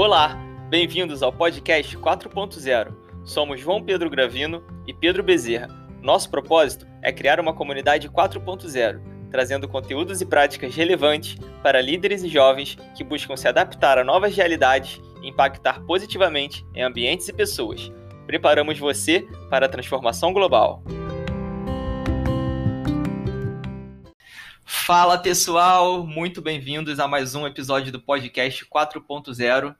Olá, bem-vindos ao podcast 4.0. Somos João Pedro Gravino e Pedro Bezerra. Nosso propósito é criar uma comunidade 4.0, trazendo conteúdos e práticas relevantes para líderes e jovens que buscam se adaptar a novas realidades e impactar positivamente em ambientes e pessoas. Preparamos você para a transformação global. Fala pessoal, muito bem-vindos a mais um episódio do podcast 4.0.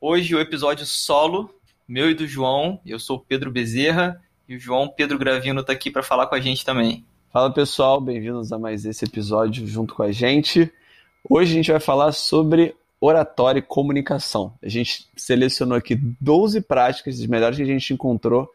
Hoje o episódio solo, meu e do João. Eu sou o Pedro Bezerra e o João Pedro Gravino está aqui para falar com a gente também. Fala pessoal, bem-vindos a mais esse episódio junto com a gente. Hoje a gente vai falar sobre oratória e comunicação. A gente selecionou aqui 12 práticas, as melhores que a gente encontrou,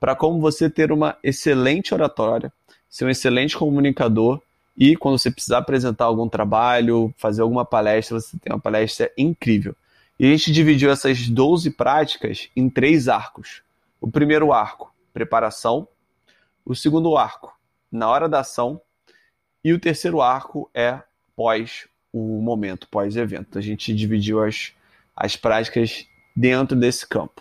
para como você ter uma excelente oratória, ser um excelente comunicador e quando você precisar apresentar algum trabalho, fazer alguma palestra, você tem uma palestra incrível. E a gente dividiu essas 12 práticas em três arcos. O primeiro arco, preparação. O segundo arco, na hora da ação. E o terceiro arco é pós o momento, pós-evento. A gente dividiu as, as práticas dentro desse campo.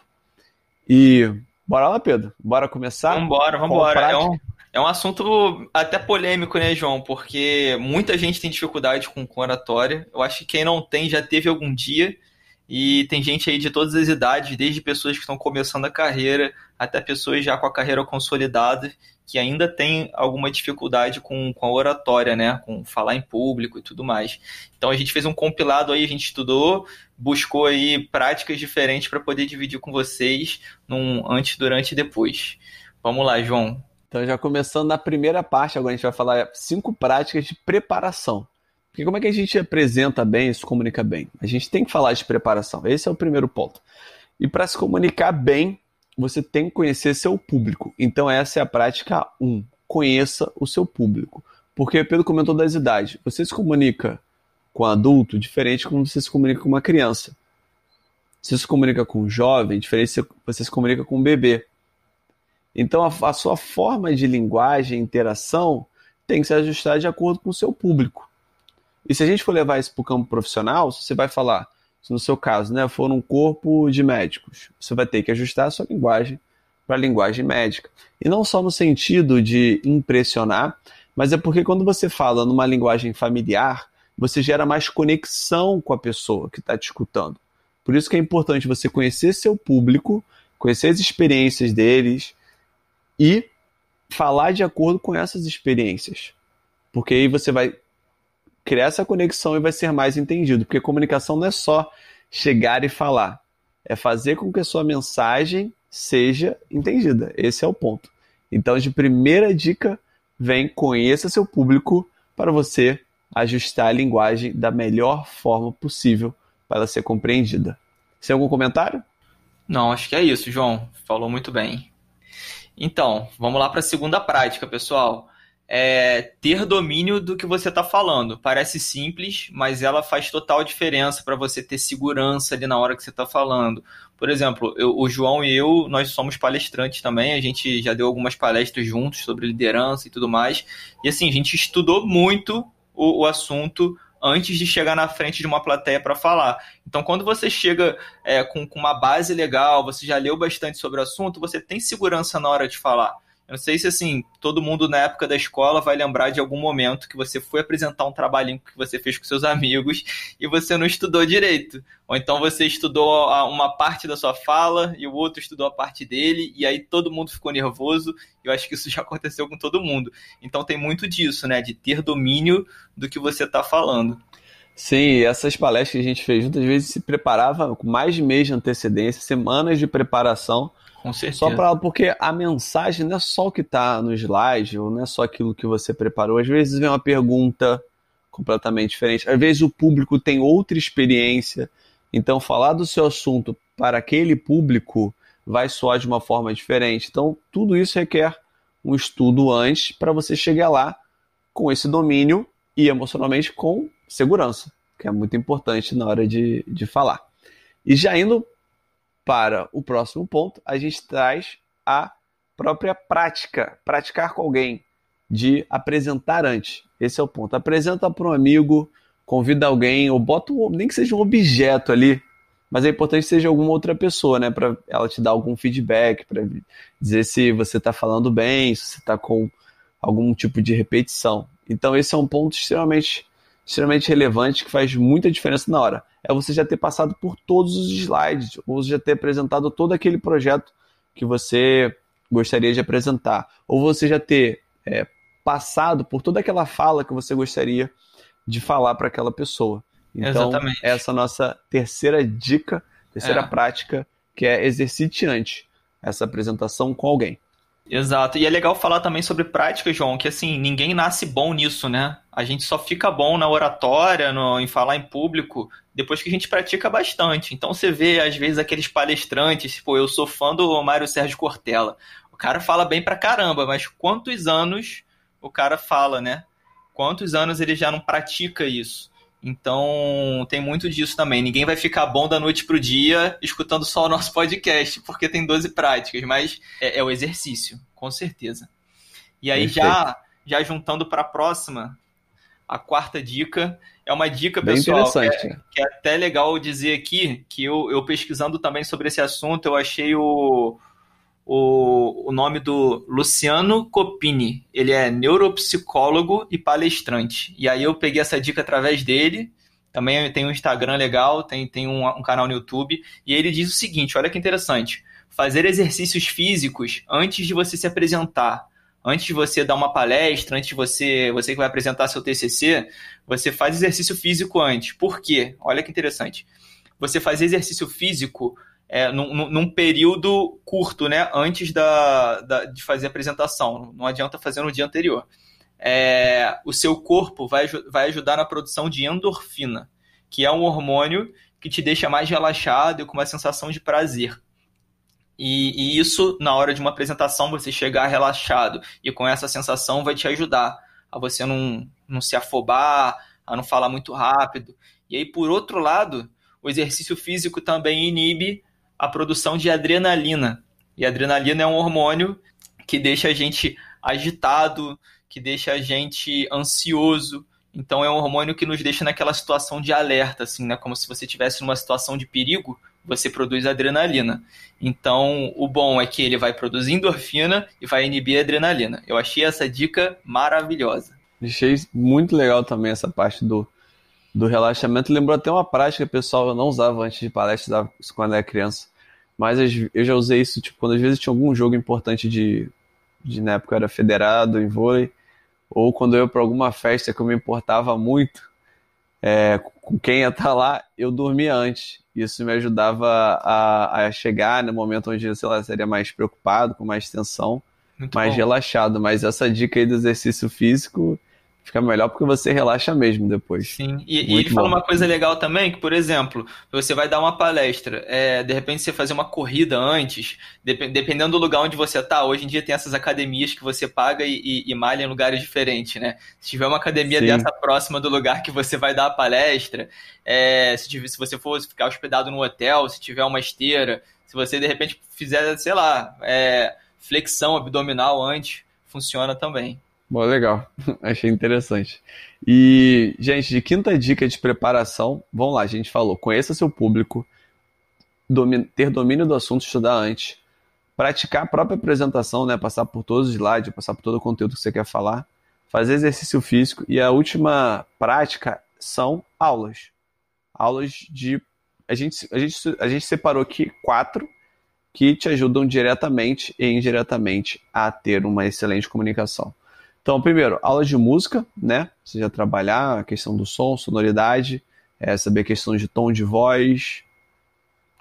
E bora lá, Pedro? Bora começar? Vambora, vambora. É um, é um assunto até polêmico, né, João? Porque muita gente tem dificuldade com, com oratória. Eu acho que quem não tem já teve algum dia. E tem gente aí de todas as idades, desde pessoas que estão começando a carreira até pessoas já com a carreira consolidada, que ainda tem alguma dificuldade com, com a oratória, né? Com falar em público e tudo mais. Então a gente fez um compilado aí, a gente estudou, buscou aí práticas diferentes para poder dividir com vocês num antes, durante e depois. Vamos lá, João. Então, já começando na primeira parte, agora a gente vai falar cinco práticas de preparação. Porque como é que a gente apresenta bem e se comunica bem? A gente tem que falar de preparação. Esse é o primeiro ponto. E para se comunicar bem, você tem que conhecer seu público. Então, essa é a prática 1. Conheça o seu público. Porque, pelo comentou das idades, você se comunica com um adulto diferente como você se comunica com uma criança. Você se comunica com um jovem, diferente você se comunica com um bebê. Então, a, a sua forma de linguagem, interação, tem que se ajustar de acordo com o seu público. E se a gente for levar isso para o campo profissional, você vai falar, se no seu caso né, for um corpo de médicos, você vai ter que ajustar a sua linguagem para a linguagem médica. E não só no sentido de impressionar, mas é porque quando você fala numa linguagem familiar, você gera mais conexão com a pessoa que está te escutando. Por isso que é importante você conhecer seu público, conhecer as experiências deles, e falar de acordo com essas experiências. Porque aí você vai criar essa conexão e vai ser mais entendido. Porque comunicação não é só chegar e falar, é fazer com que a sua mensagem seja entendida. Esse é o ponto. Então, de primeira dica, vem conheça seu público para você ajustar a linguagem da melhor forma possível para ela ser compreendida. Tem algum comentário? Não, acho que é isso, João. Falou muito bem. Então, vamos lá para a segunda prática, pessoal. É ter domínio do que você está falando. Parece simples, mas ela faz total diferença para você ter segurança ali na hora que você está falando. Por exemplo, eu, o João e eu, nós somos palestrantes também, a gente já deu algumas palestras juntos sobre liderança e tudo mais. E assim, a gente estudou muito o, o assunto antes de chegar na frente de uma plateia para falar. Então, quando você chega é, com, com, uma base legal, você já leu bastante sobre o assunto, você tem segurança na hora de falar. Eu não sei se assim, todo mundo na época da escola vai lembrar de algum momento que você foi apresentar um trabalhinho que você fez com seus amigos e você não estudou direito. Ou então você estudou uma parte da sua fala e o outro estudou a parte dele, e aí todo mundo ficou nervoso. Eu acho que isso já aconteceu com todo mundo. Então tem muito disso, né? De ter domínio do que você está falando. Sim, essas palestras que a gente fez muitas vezes se preparava com mais de mês de antecedência, semanas de preparação com certeza. Só para porque a mensagem não é só o que está no slide, ou não é só aquilo que você preparou. Às vezes vem uma pergunta completamente diferente. Às vezes o público tem outra experiência. Então, falar do seu assunto para aquele público vai soar de uma forma diferente. Então, tudo isso requer um estudo antes para você chegar lá com esse domínio e emocionalmente com segurança, que é muito importante na hora de, de falar. E já indo para o próximo ponto, a gente traz a própria prática, praticar com alguém, de apresentar antes. Esse é o ponto. Apresenta para um amigo, convida alguém, ou bota um, nem que seja um objeto ali mas é importante que seja alguma outra pessoa, né, para ela te dar algum feedback, para dizer se você está falando bem, se você está com algum tipo de repetição. Então esse é um ponto extremamente, extremamente relevante que faz muita diferença na hora. É você já ter passado por todos os slides, ou já ter apresentado todo aquele projeto que você gostaria de apresentar, ou você já ter é, passado por toda aquela fala que você gostaria de falar para aquela pessoa. Então, Exatamente. essa é a nossa terceira dica, terceira é. prática, que é exercite antes essa apresentação com alguém. Exato. E é legal falar também sobre prática, João, que assim, ninguém nasce bom nisso, né? A gente só fica bom na oratória, no, em falar em público, depois que a gente pratica bastante. Então você vê, às vezes, aqueles palestrantes, tipo, eu sou fã do Mário Sérgio Cortella. O cara fala bem pra caramba, mas quantos anos o cara fala, né? Quantos anos ele já não pratica isso? Então, tem muito disso também. Ninguém vai ficar bom da noite pro dia escutando só o nosso podcast, porque tem 12 práticas, mas é, é o exercício, com certeza. E aí, já, já juntando para a próxima, a quarta dica é uma dica, Bem pessoal, que é, que é, até legal dizer aqui, que eu, eu pesquisando também sobre esse assunto, eu achei o, o, o nome do Luciano Copini. Ele é neuropsicólogo e palestrante. E aí eu peguei essa dica através dele. Também tem um Instagram legal, tem, tem um, um canal no YouTube. E ele diz o seguinte: olha que interessante. Fazer exercícios físicos antes de você se apresentar antes de você dar uma palestra, antes de você, você que vai apresentar seu TCC, você faz exercício físico antes. Por quê? Olha que interessante. Você faz exercício físico é, num, num, período curto, né? Antes da, da, de fazer a apresentação. Não adianta fazer no dia anterior. É, o seu corpo vai, vai ajudar na produção de endorfina, que é um hormônio que te deixa mais relaxado e com uma sensação de prazer. E, e, isso, na hora de uma apresentação, você chegar relaxado e com essa sensação vai te ajudar a você não, não se afobar, a não falar muito rápido. E aí, por outro lado, o exercício físico também inibe a produção de adrenalina. E adrenalina é um hormônio que deixa a gente agitado, que deixa a gente ansioso. Então é um hormônio que nos deixa naquela situação de alerta, assim, né? Como se você estivesse numa situação de perigo, você produz adrenalina. Então, o bom é que ele vai produzir endorfina e vai inibir adrenalina. Eu achei essa dica maravilhosa. Achei muito legal também essa parte do, do relaxamento. Lembrou até uma prática pessoal eu não usava antes de palestra, usava isso quando era criança. Mas eu já usei isso tipo, quando às vezes tinha algum jogo importante de, de na época era federado em vôlei, ou quando eu ia para alguma festa que eu me importava muito é, com quem ia estar lá, eu dormia antes. Isso me ajudava a, a chegar no momento onde, sei lá, seria mais preocupado, com mais tensão, muito mais bom. relaxado. Mas essa dica aí do exercício físico fica melhor porque você relaxa mesmo depois. Sim, e, e ele bom. fala uma coisa legal também, que, por exemplo, você vai dar uma palestra, é, de repente você fazer uma corrida antes, dependendo do lugar onde você tá, hoje em dia tem essas academias que você paga e, e, e malha em lugares diferentes, né? Se tiver uma academia Sim. dessa próxima do lugar que você vai dar a palestra, é, se, tiver, se você for ficar hospedado no hotel, se tiver uma esteira, se você de repente fizer, sei lá, é, flexão abdominal antes, funciona também. Bom, legal. Achei interessante. E, gente, de quinta dica de preparação, vamos lá, a gente falou, conheça seu público, ter domínio do assunto, estudar antes, praticar a própria apresentação, né, passar por todos os slides, passar por todo o conteúdo que você quer falar, fazer exercício físico e a última prática são aulas. Aulas de a gente, a gente, a gente separou aqui quatro que te ajudam diretamente e indiretamente a ter uma excelente comunicação. Então, primeiro, aulas de música, né? Você já trabalhar a questão do som, sonoridade, é, saber a questão de tom de voz,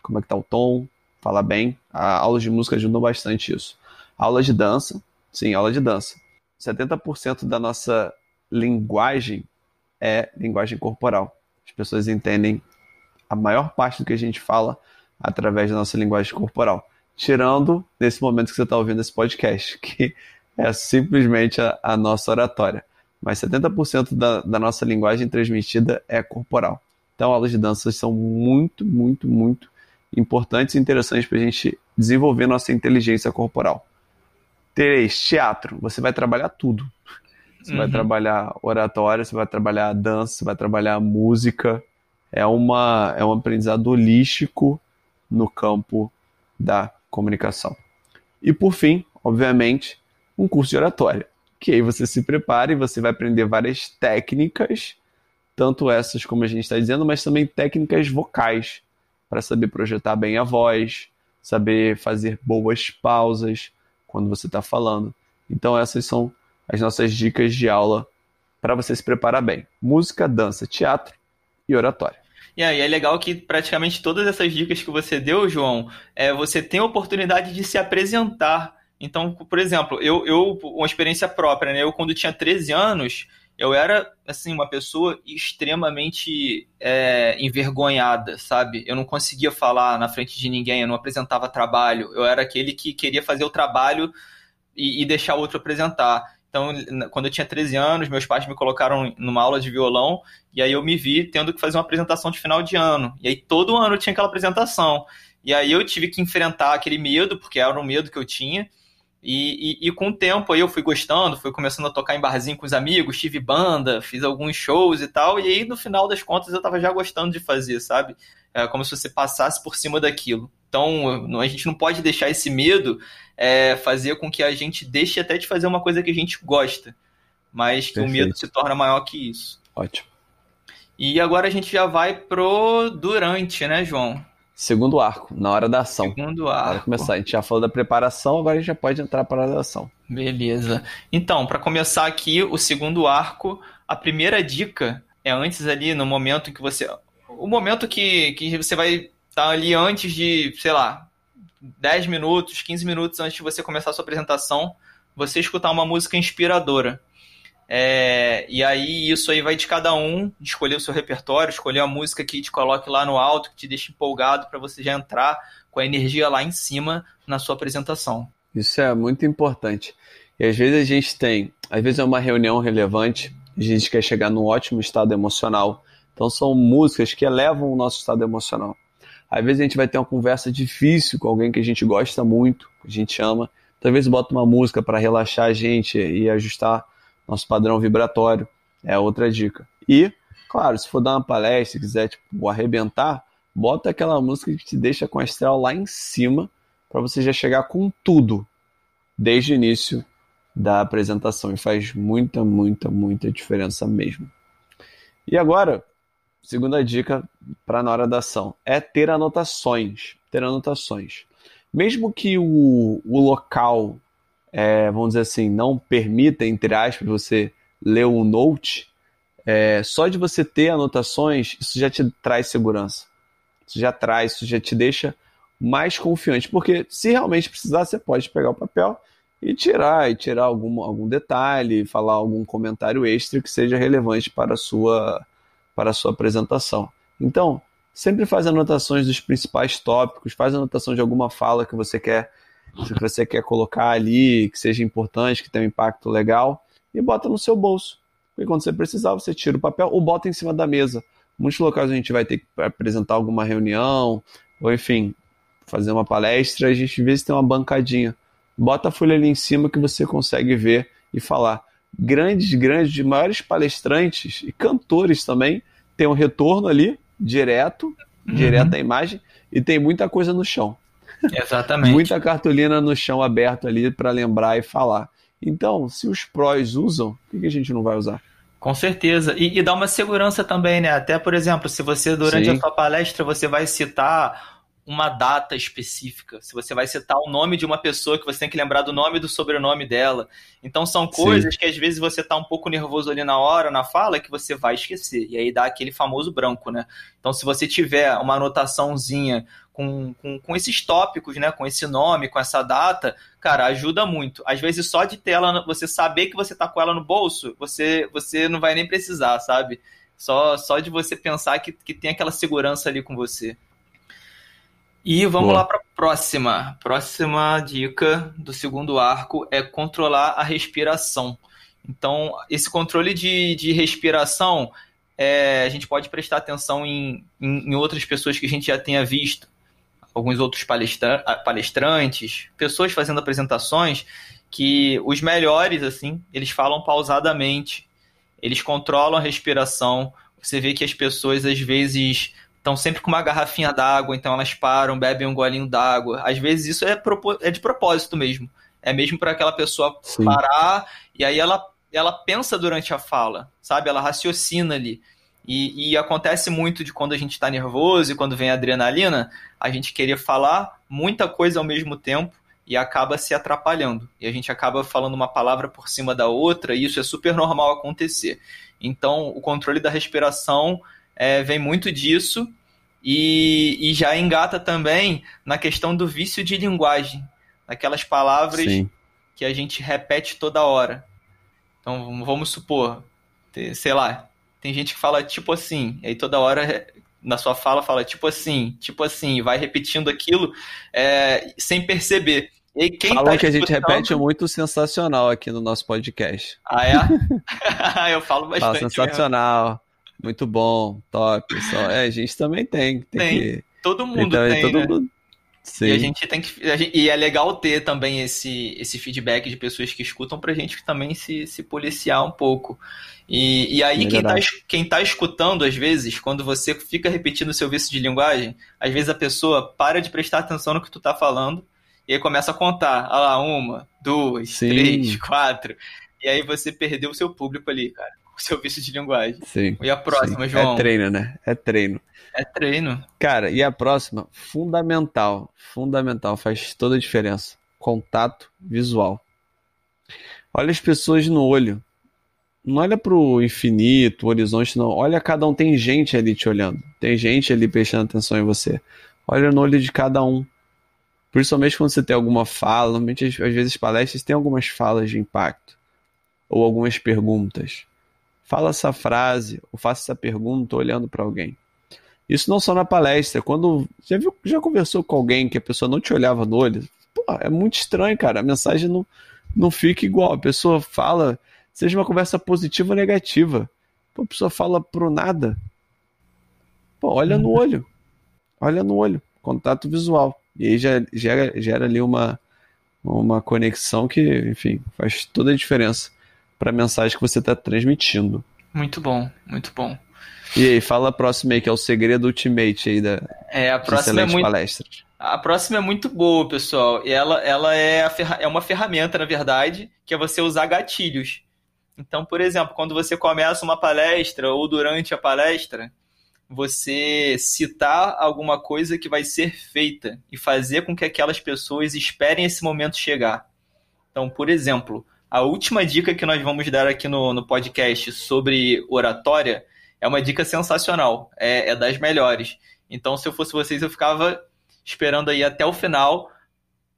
como é que tá o tom, falar bem. A aulas de música ajudam bastante isso. Aula de dança, sim, aula de dança. 70% da nossa linguagem é linguagem corporal. As pessoas entendem a maior parte do que a gente fala através da nossa linguagem corporal. Tirando nesse momento que você está ouvindo esse podcast, que é simplesmente a, a nossa oratória. Mas 70% da, da nossa linguagem transmitida é corporal. Então, aulas de dança são muito, muito, muito importantes e interessantes para a gente desenvolver nossa inteligência corporal. Três, teatro. Você vai trabalhar tudo. Você uhum. vai trabalhar oratória, você vai trabalhar dança, você vai trabalhar música, é, uma, é um aprendizado holístico no campo da comunicação. E por fim, obviamente, um curso de oratória, que aí você se prepara e você vai aprender várias técnicas, tanto essas como a gente está dizendo, mas também técnicas vocais, para saber projetar bem a voz, saber fazer boas pausas quando você está falando. Então essas são as nossas dicas de aula para você se preparar bem. Música, dança, teatro e oratória. E aí é legal que praticamente todas essas dicas que você deu, João, é, você tem a oportunidade de se apresentar. Então, por exemplo, eu, eu uma experiência própria, né? Eu quando tinha 13 anos, eu era assim uma pessoa extremamente é, envergonhada, sabe? Eu não conseguia falar na frente de ninguém, eu não apresentava trabalho. Eu era aquele que queria fazer o trabalho e, e deixar o outro apresentar. Então, quando eu tinha 13 anos, meus pais me colocaram numa aula de violão e aí eu me vi tendo que fazer uma apresentação de final de ano. E aí todo ano tinha aquela apresentação. E aí eu tive que enfrentar aquele medo, porque era um medo que eu tinha. E, e, e, com o tempo aí eu fui gostando, fui começando a tocar em barzinho com os amigos, tive banda, fiz alguns shows e tal. E aí no final das contas eu tava já gostando de fazer, sabe? É como se você passasse por cima daquilo. Então a gente não pode deixar esse medo é, fazer com que a gente deixe até de fazer uma coisa que a gente gosta, mas que Perfeito. o medo se torna maior que isso. Ótimo. E agora a gente já vai pro durante, né, João? Segundo arco, na hora da ação. Segundo arco. Para começar, a gente já falou da preparação, agora a gente já pode entrar para a ação. Beleza. Então, para começar aqui o segundo arco, a primeira dica é antes ali no momento que você o momento que, que você vai estar tá ali antes de, sei lá, 10 minutos, 15 minutos antes de você começar a sua apresentação, você escutar uma música inspiradora. É, e aí isso aí vai de cada um, escolher o seu repertório, escolher a música que te coloque lá no alto, que te deixe empolgado para você já entrar com a energia lá em cima na sua apresentação. Isso é muito importante. E às vezes a gente tem, às vezes é uma reunião relevante, a gente quer chegar num ótimo estado emocional. Então são músicas que elevam o nosso estado emocional. Às vezes a gente vai ter uma conversa difícil com alguém que a gente gosta muito, que a gente ama. Talvez bota uma música para relaxar a gente e ajustar nosso padrão vibratório. É outra dica. E, claro, se for dar uma palestra, quiser tipo, arrebentar, bota aquela música que te deixa com a estrela lá em cima para você já chegar com tudo desde o início da apresentação. E faz muita, muita, muita diferença mesmo. E agora, Segunda dica para na hora da ação é ter anotações. Ter anotações. Mesmo que o, o local, é, vamos dizer assim, não permita, entre aspas, você ler um note, é, só de você ter anotações, isso já te traz segurança. Isso já traz, isso já te deixa mais confiante. Porque se realmente precisar, você pode pegar o papel e tirar, e tirar algum, algum detalhe, falar algum comentário extra que seja relevante para a sua para a sua apresentação. Então, sempre faz anotações dos principais tópicos, faz anotação de alguma fala que você quer que você quer colocar ali, que seja importante, que tenha um impacto legal, e bota no seu bolso. E quando você precisar, você tira o papel ou bota em cima da mesa. Muitos locais a gente vai ter que apresentar alguma reunião, ou enfim, fazer uma palestra, a gente vê se tem uma bancadinha. Bota a folha ali em cima que você consegue ver e falar grandes, grandes, maiores palestrantes e cantores também têm um retorno ali, direto, uhum. direto à imagem, e tem muita coisa no chão. Exatamente. muita cartolina no chão aberto ali para lembrar e falar. Então, se os prós usam, por que a gente não vai usar? Com certeza. E, e dá uma segurança também, né? Até, por exemplo, se você, durante Sim. a sua palestra, você vai citar uma data específica, se você vai citar o nome de uma pessoa que você tem que lembrar do nome e do sobrenome dela. Então são coisas Sim. que às vezes você tá um pouco nervoso ali na hora, na fala, que você vai esquecer. E aí dá aquele famoso branco, né? Então se você tiver uma anotaçãozinha com, com, com esses tópicos, né? Com esse nome, com essa data, cara, ajuda muito. Às vezes só de ter ela, você saber que você tá com ela no bolso, você, você não vai nem precisar, sabe? Só, só de você pensar que, que tem aquela segurança ali com você. E vamos Boa. lá para a próxima. Próxima dica do segundo arco é controlar a respiração. Então, esse controle de, de respiração, é, a gente pode prestar atenção em, em, em, outras pessoas que a gente já tenha visto, alguns outros palestra palestrantes, pessoas fazendo apresentações, que os melhores, assim, eles falam pausadamente, eles controlam a respiração, Você vê que as pessoas às vezes estão sempre com uma garrafinha d'água, então elas param, bebem um golinho d'água. Às vezes isso é, é de propósito mesmo. É mesmo para aquela pessoa Sim. parar e aí ela, ela pensa durante a fala, sabe? Ela raciocina ali. E, e acontece muito de quando a gente está nervoso e quando vem a adrenalina, a gente querer falar muita coisa ao mesmo tempo e acaba se atrapalhando. E a gente acaba falando uma palavra por cima da outra, e isso é super normal acontecer. Então, o controle da respiração é, vem muito disso e, e, já engata também na questão do vício de linguagem, daquelas palavras Sim. que a gente repete toda hora. Então, vamos supor, sei lá, tem gente que fala tipo assim, aí toda hora na sua fala fala tipo assim, tipo assim, vai repetindo aquilo é, sem perceber. E quem Falam tá que a gente repete muito sensacional aqui no nosso podcast. Ah, é? Eu falo bastante. Fala sensacional, mesmo. Muito bom, top. Pessoal. É, a gente também tem. Tem, tem. Que... todo mundo então, tem, todo né? mundo... Sim. E a gente tem que. Gente, e é legal ter também esse, esse feedback de pessoas que escutam pra gente também se, se policiar um pouco. E, e aí, quem tá, quem tá escutando, às vezes, quando você fica repetindo o seu vício de linguagem, às vezes a pessoa para de prestar atenção no que tu tá falando e aí começa a contar. Olha lá, uma, duas, Sim. três, quatro. E aí você perdeu o seu público ali, cara. O seu vício de linguagem. Sim. E a próxima, Sim. João? É treino, né? É treino. É treino. Cara, e a próxima? Fundamental. Fundamental. Faz toda a diferença. Contato visual. Olha as pessoas no olho. Não olha pro infinito, o horizonte, não. Olha cada um. Tem gente ali te olhando. Tem gente ali prestando atenção em você. Olha no olho de cada um. Principalmente quando você tem alguma fala. Normalmente, às vezes, palestras têm algumas falas de impacto. Ou algumas perguntas. Fala essa frase, ou faça essa pergunta olhando para alguém. Isso não só na palestra. Quando. Já, viu, já conversou com alguém que a pessoa não te olhava no olho? Pô, é muito estranho, cara. A mensagem não, não fica igual. A pessoa fala, seja uma conversa positiva ou negativa. Pô, a pessoa fala pro nada. Pô, olha no uhum. olho. Olha no olho. Contato visual. E aí já gera, gera ali uma, uma conexão que, enfim, faz toda a diferença para a mensagem que você está transmitindo. Muito bom, muito bom. E aí, fala a próxima aí, que é o segredo ultimate aí da é, a próxima é muito, palestra. A próxima é muito boa, pessoal. E ela, ela é, ferra, é uma ferramenta, na verdade, que é você usar gatilhos. Então, por exemplo, quando você começa uma palestra ou durante a palestra, você citar alguma coisa que vai ser feita e fazer com que aquelas pessoas esperem esse momento chegar. Então, por exemplo, a última dica que nós vamos dar aqui no, no podcast sobre oratória é uma dica sensacional, é, é das melhores. Então, se eu fosse vocês, eu ficava esperando aí até o final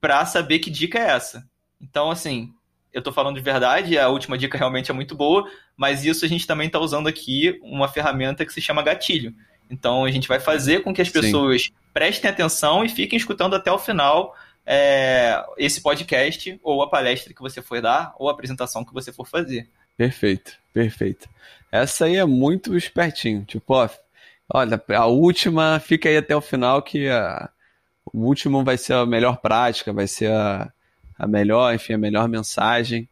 para saber que dica é essa. Então, assim, eu estou falando de verdade, a última dica realmente é muito boa, mas isso a gente também está usando aqui uma ferramenta que se chama gatilho. Então a gente vai fazer com que as pessoas Sim. prestem atenção e fiquem escutando até o final é, esse podcast, ou a palestra que você for dar, ou a apresentação que você for fazer. Perfeito, perfeito. Essa aí é muito espertinho. Tipo, ó, olha, a última fica aí até o final que a, o último vai ser a melhor prática, vai ser a, a melhor, enfim, a melhor mensagem.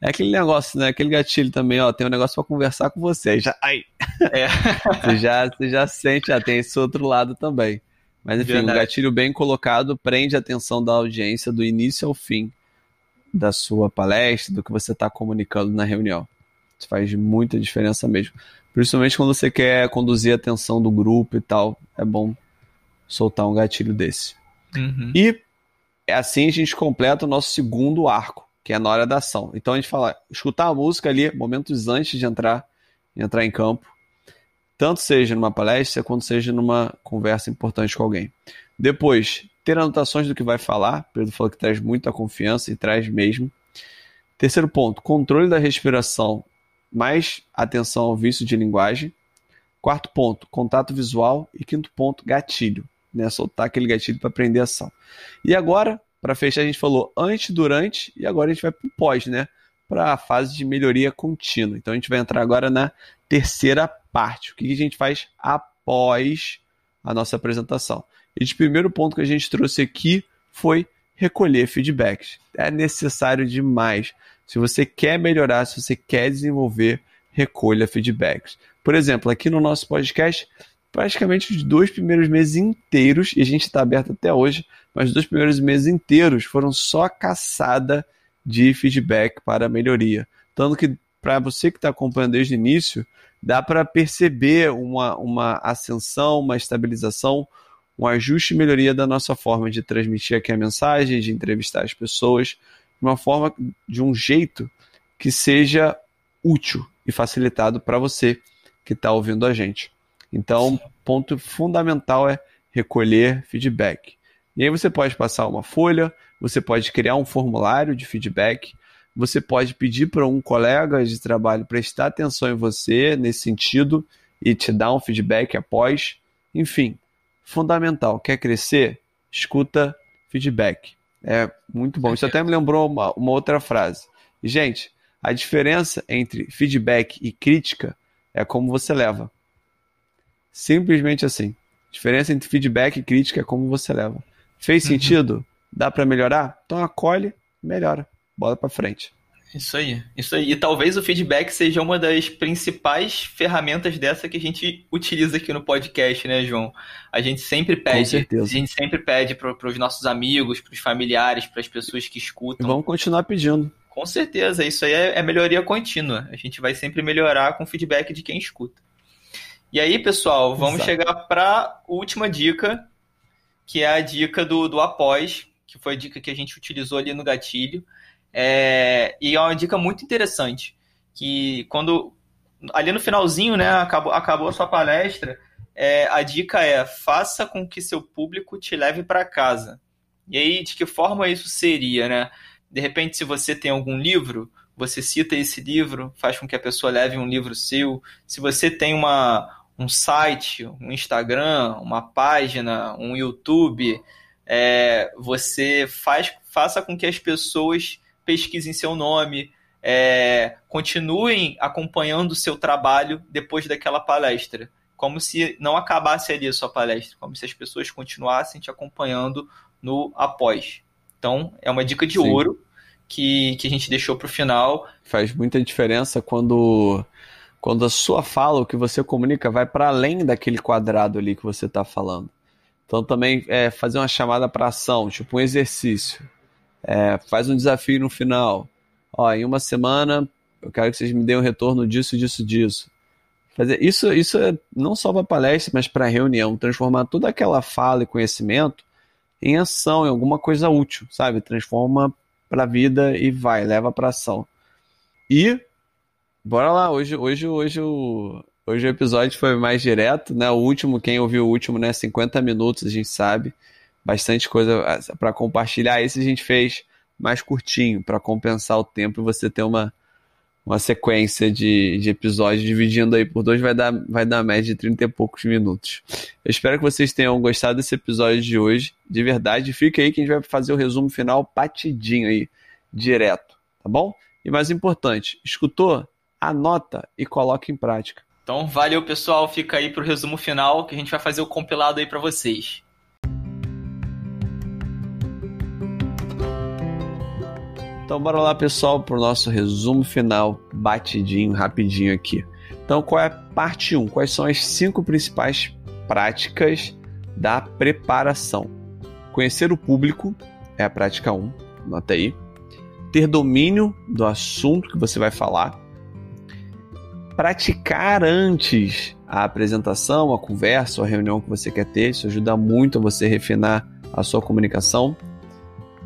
É aquele negócio, né? Aquele gatilho também, ó. Tem um negócio para conversar com você. Já, ai. É. você, já, você já sente, já tem esse outro lado também. Mas enfim, Verdade. um gatilho bem colocado prende a atenção da audiência do início ao fim da sua palestra, do que você está comunicando na reunião. Isso faz muita diferença mesmo. Principalmente quando você quer conduzir a atenção do grupo e tal. É bom soltar um gatilho desse. Uhum. E assim a gente completa o nosso segundo arco, que é na hora da ação. Então a gente fala, escutar a música ali momentos antes de entrar, de entrar em campo, tanto seja numa palestra quanto seja numa conversa importante com alguém. Depois, ter anotações do que vai falar. Pedro falou que traz muita confiança e traz mesmo. Terceiro ponto, controle da respiração, mais atenção ao vício de linguagem. Quarto ponto, contato visual. E quinto ponto, gatilho. Né? Soltar aquele gatilho para aprender a ação. E agora, para fechar, a gente falou antes, durante e agora a gente vai para o pós, né? Para a fase de melhoria contínua. Então a gente vai entrar agora na terceira parte. O que a gente faz após a nossa apresentação? E primeiro ponto que a gente trouxe aqui foi recolher feedbacks. É necessário demais. Se você quer melhorar, se você quer desenvolver, recolha feedbacks. Por exemplo, aqui no nosso podcast, praticamente os dois primeiros meses inteiros, e a gente está aberto até hoje, mas os dois primeiros meses inteiros foram só caçada de feedback para melhoria. Tanto que, para você que está acompanhando desde o início, dá para perceber uma, uma ascensão, uma estabilização, um ajuste e melhoria da nossa forma de transmitir aqui a mensagem, de entrevistar as pessoas, de uma forma, de um jeito que seja útil e facilitado para você que está ouvindo a gente. Então, ponto fundamental é recolher feedback. E aí você pode passar uma folha, você pode criar um formulário de feedback, você pode pedir para um colega de trabalho prestar atenção em você nesse sentido e te dar um feedback após. Enfim, fundamental. Quer crescer? Escuta feedback. É muito bom. Isso até me lembrou uma, uma outra frase. Gente, a diferença entre feedback e crítica é como você leva. Simplesmente assim. A diferença entre feedback e crítica é como você leva. Fez uhum. sentido? Dá para melhorar? Então acolhe, melhora. Bola para frente. Isso aí, isso aí. E talvez o feedback seja uma das principais ferramentas dessa que a gente utiliza aqui no podcast, né, João? A gente sempre pede, a gente sempre pede para os nossos amigos, para os familiares, para as pessoas que escutam. E vamos continuar pedindo. Com certeza, isso aí é, é melhoria contínua. A gente vai sempre melhorar com o feedback de quem escuta. E aí, pessoal, vamos Exato. chegar para última dica, que é a dica do, do após, que foi a dica que a gente utilizou ali no gatilho. É, e é uma dica muito interessante, que quando ali no finalzinho, né, acabou, acabou a sua palestra, é, a dica é faça com que seu público te leve para casa. E aí, de que forma isso seria, né? De repente, se você tem algum livro, você cita esse livro, faz com que a pessoa leve um livro seu. Se você tem uma, um site, um Instagram, uma página, um YouTube, é, você faz, faça com que as pessoas pesquisem seu nome, é, continuem acompanhando o seu trabalho depois daquela palestra. Como se não acabasse ali a sua palestra, como se as pessoas continuassem te acompanhando no após. Então, é uma dica de Sim. ouro que, que a gente deixou para o final. Faz muita diferença quando quando a sua fala, o que você comunica, vai para além daquele quadrado ali que você está falando. Então também é fazer uma chamada para ação, tipo um exercício. É, faz um desafio no final. Ó, em uma semana eu quero que vocês me deem um retorno disso, disso, disso. Fazer isso, isso é não só para palestra, mas para reunião, transformar toda aquela fala e conhecimento em ação, em alguma coisa útil, sabe? Transforma para a vida e vai, leva para ação. E Bora lá, hoje, hoje, hoje, o, hoje o episódio foi mais direto, né? O último, quem ouviu o último, né? 50 minutos, a gente sabe. Bastante coisa ah, para compartilhar. Esse a gente fez mais curtinho, para compensar o tempo e você ter uma, uma sequência de, de episódios dividindo aí por dois, vai dar, vai dar média de 30 e poucos minutos. Eu espero que vocês tenham gostado desse episódio de hoje. De verdade, fica aí que a gente vai fazer o resumo final patidinho aí, direto, tá bom? E mais importante, escutou? anota e coloca em prática. Então, valeu pessoal, fica aí para o resumo final que a gente vai fazer o compilado aí para vocês. Então, bora lá pessoal para o nosso resumo final, batidinho, rapidinho aqui. Então, qual é a parte 1? Quais são as cinco principais práticas da preparação? Conhecer o público é a prática 1, nota aí. Ter domínio do assunto que você vai falar praticar antes a apresentação, a conversa, a reunião que você quer ter. Isso ajuda muito a você refinar a sua comunicação.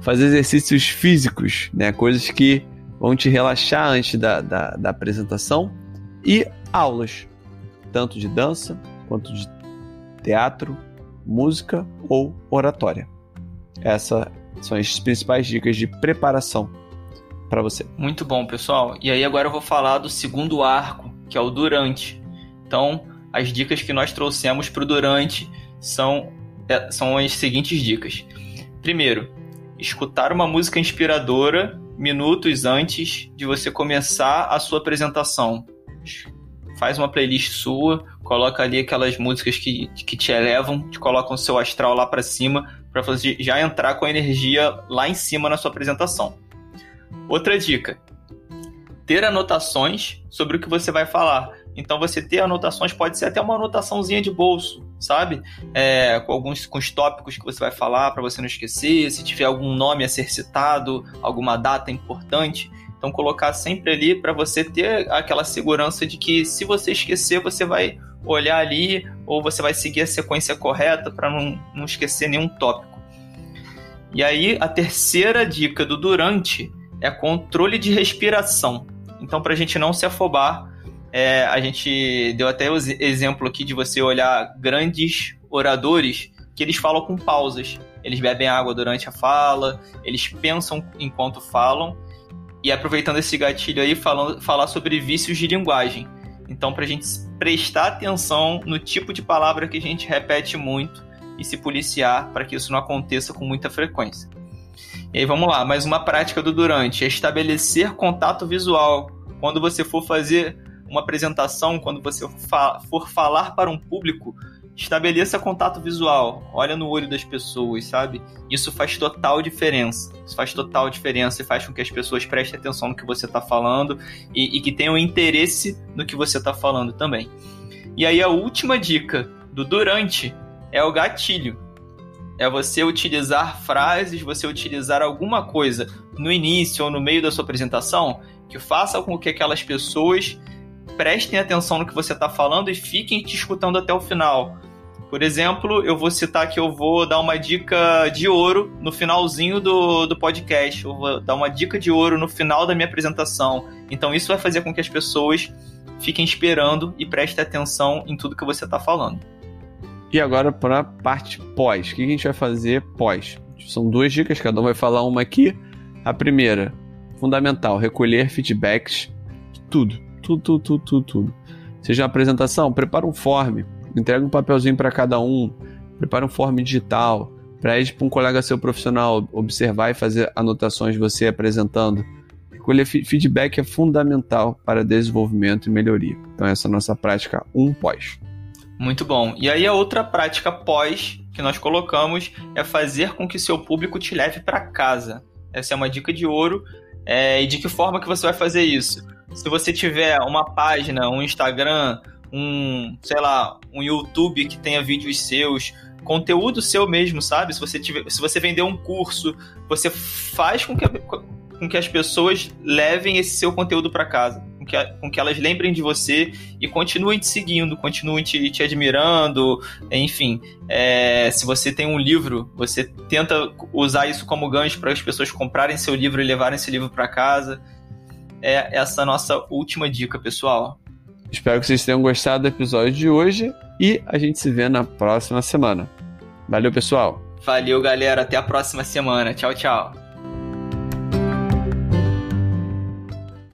Fazer exercícios físicos, né? coisas que vão te relaxar antes da, da, da apresentação. E aulas, tanto de dança quanto de teatro, música ou oratória. Essas são as principais dicas de preparação para você. Muito bom, pessoal. E aí agora eu vou falar do segundo arco que é o durante. Então, as dicas que nós trouxemos para o durante são, é, são as seguintes dicas. Primeiro, escutar uma música inspiradora minutos antes de você começar a sua apresentação. Faz uma playlist sua, coloca ali aquelas músicas que, que te elevam, te colocam o seu astral lá para cima, para você já entrar com a energia lá em cima na sua apresentação. Outra dica: ter anotações sobre o que você vai falar. Então você ter anotações pode ser até uma anotaçãozinha de bolso, sabe? É, com alguns com os tópicos que você vai falar para você não esquecer, se tiver algum nome a ser citado, alguma data importante. Então colocar sempre ali para você ter aquela segurança de que se você esquecer, você vai olhar ali ou você vai seguir a sequência correta para não, não esquecer nenhum tópico. E aí a terceira dica do durante é controle de respiração. Então para a gente não se afobar, é, a gente deu até o exemplo aqui de você olhar grandes oradores que eles falam com pausas. Eles bebem água durante a fala, eles pensam enquanto falam e aproveitando esse gatilho aí, falando, falar sobre vícios de linguagem. Então, para a gente prestar atenção no tipo de palavra que a gente repete muito e se policiar para que isso não aconteça com muita frequência. E aí, vamos lá, mais uma prática do durante: é estabelecer contato visual. Quando você for fazer uma apresentação, quando você for falar para um público, estabeleça contato visual, olha no olho das pessoas, sabe? Isso faz total diferença. Isso faz total diferença e faz com que as pessoas prestem atenção no que você está falando e, e, que tenham interesse no que você está falando também. E aí a última dica do durante é o gatilho. É você utilizar frases, você utilizar alguma coisa no início ou no meio da sua apresentação que faça com que aquelas pessoas prestem atenção no que você está falando e fiquem te escutando até o final. Por exemplo, eu vou citar que eu vou dar uma dica de ouro no finalzinho do, do podcast. Eu vou dar uma dica de ouro no final da minha apresentação. Então, isso vai fazer com que as pessoas fiquem esperando e prestem atenção em tudo que você está falando. E agora para a parte pós. O que a gente vai fazer pós? São duas dicas, cada um vai falar uma aqui. A primeira, fundamental, recolher feedbacks de tudo. Tudo, tudo, tudo, tudo, tudo. Seja uma apresentação, prepara um form entrega um papelzinho para cada um, prepara um form digital, para ir para um colega seu profissional observar e fazer anotações de você apresentando. Recolher feedback é fundamental para desenvolvimento e melhoria. Então, essa é a nossa prática 1 um pós. Muito bom. E aí, a outra prática pós que nós colocamos é fazer com que seu público te leve para casa. Essa é uma dica de ouro. É, e de que forma que você vai fazer isso? Se você tiver uma página, um Instagram, um, sei lá, um YouTube que tenha vídeos seus, conteúdo seu mesmo, sabe? Se você tiver, se você vender um curso, você faz com que, com que as pessoas levem esse seu conteúdo para casa, com que, com que elas lembrem de você e continuem te seguindo, continuem te, te admirando, enfim. É, se você tem um livro, você tenta usar isso como gancho para as pessoas comprarem seu livro e levarem esse livro para casa. É essa nossa última dica, pessoal. Espero que vocês tenham gostado do episódio de hoje e a gente se vê na próxima semana. Valeu, pessoal. Valeu, galera. Até a próxima semana. Tchau, tchau.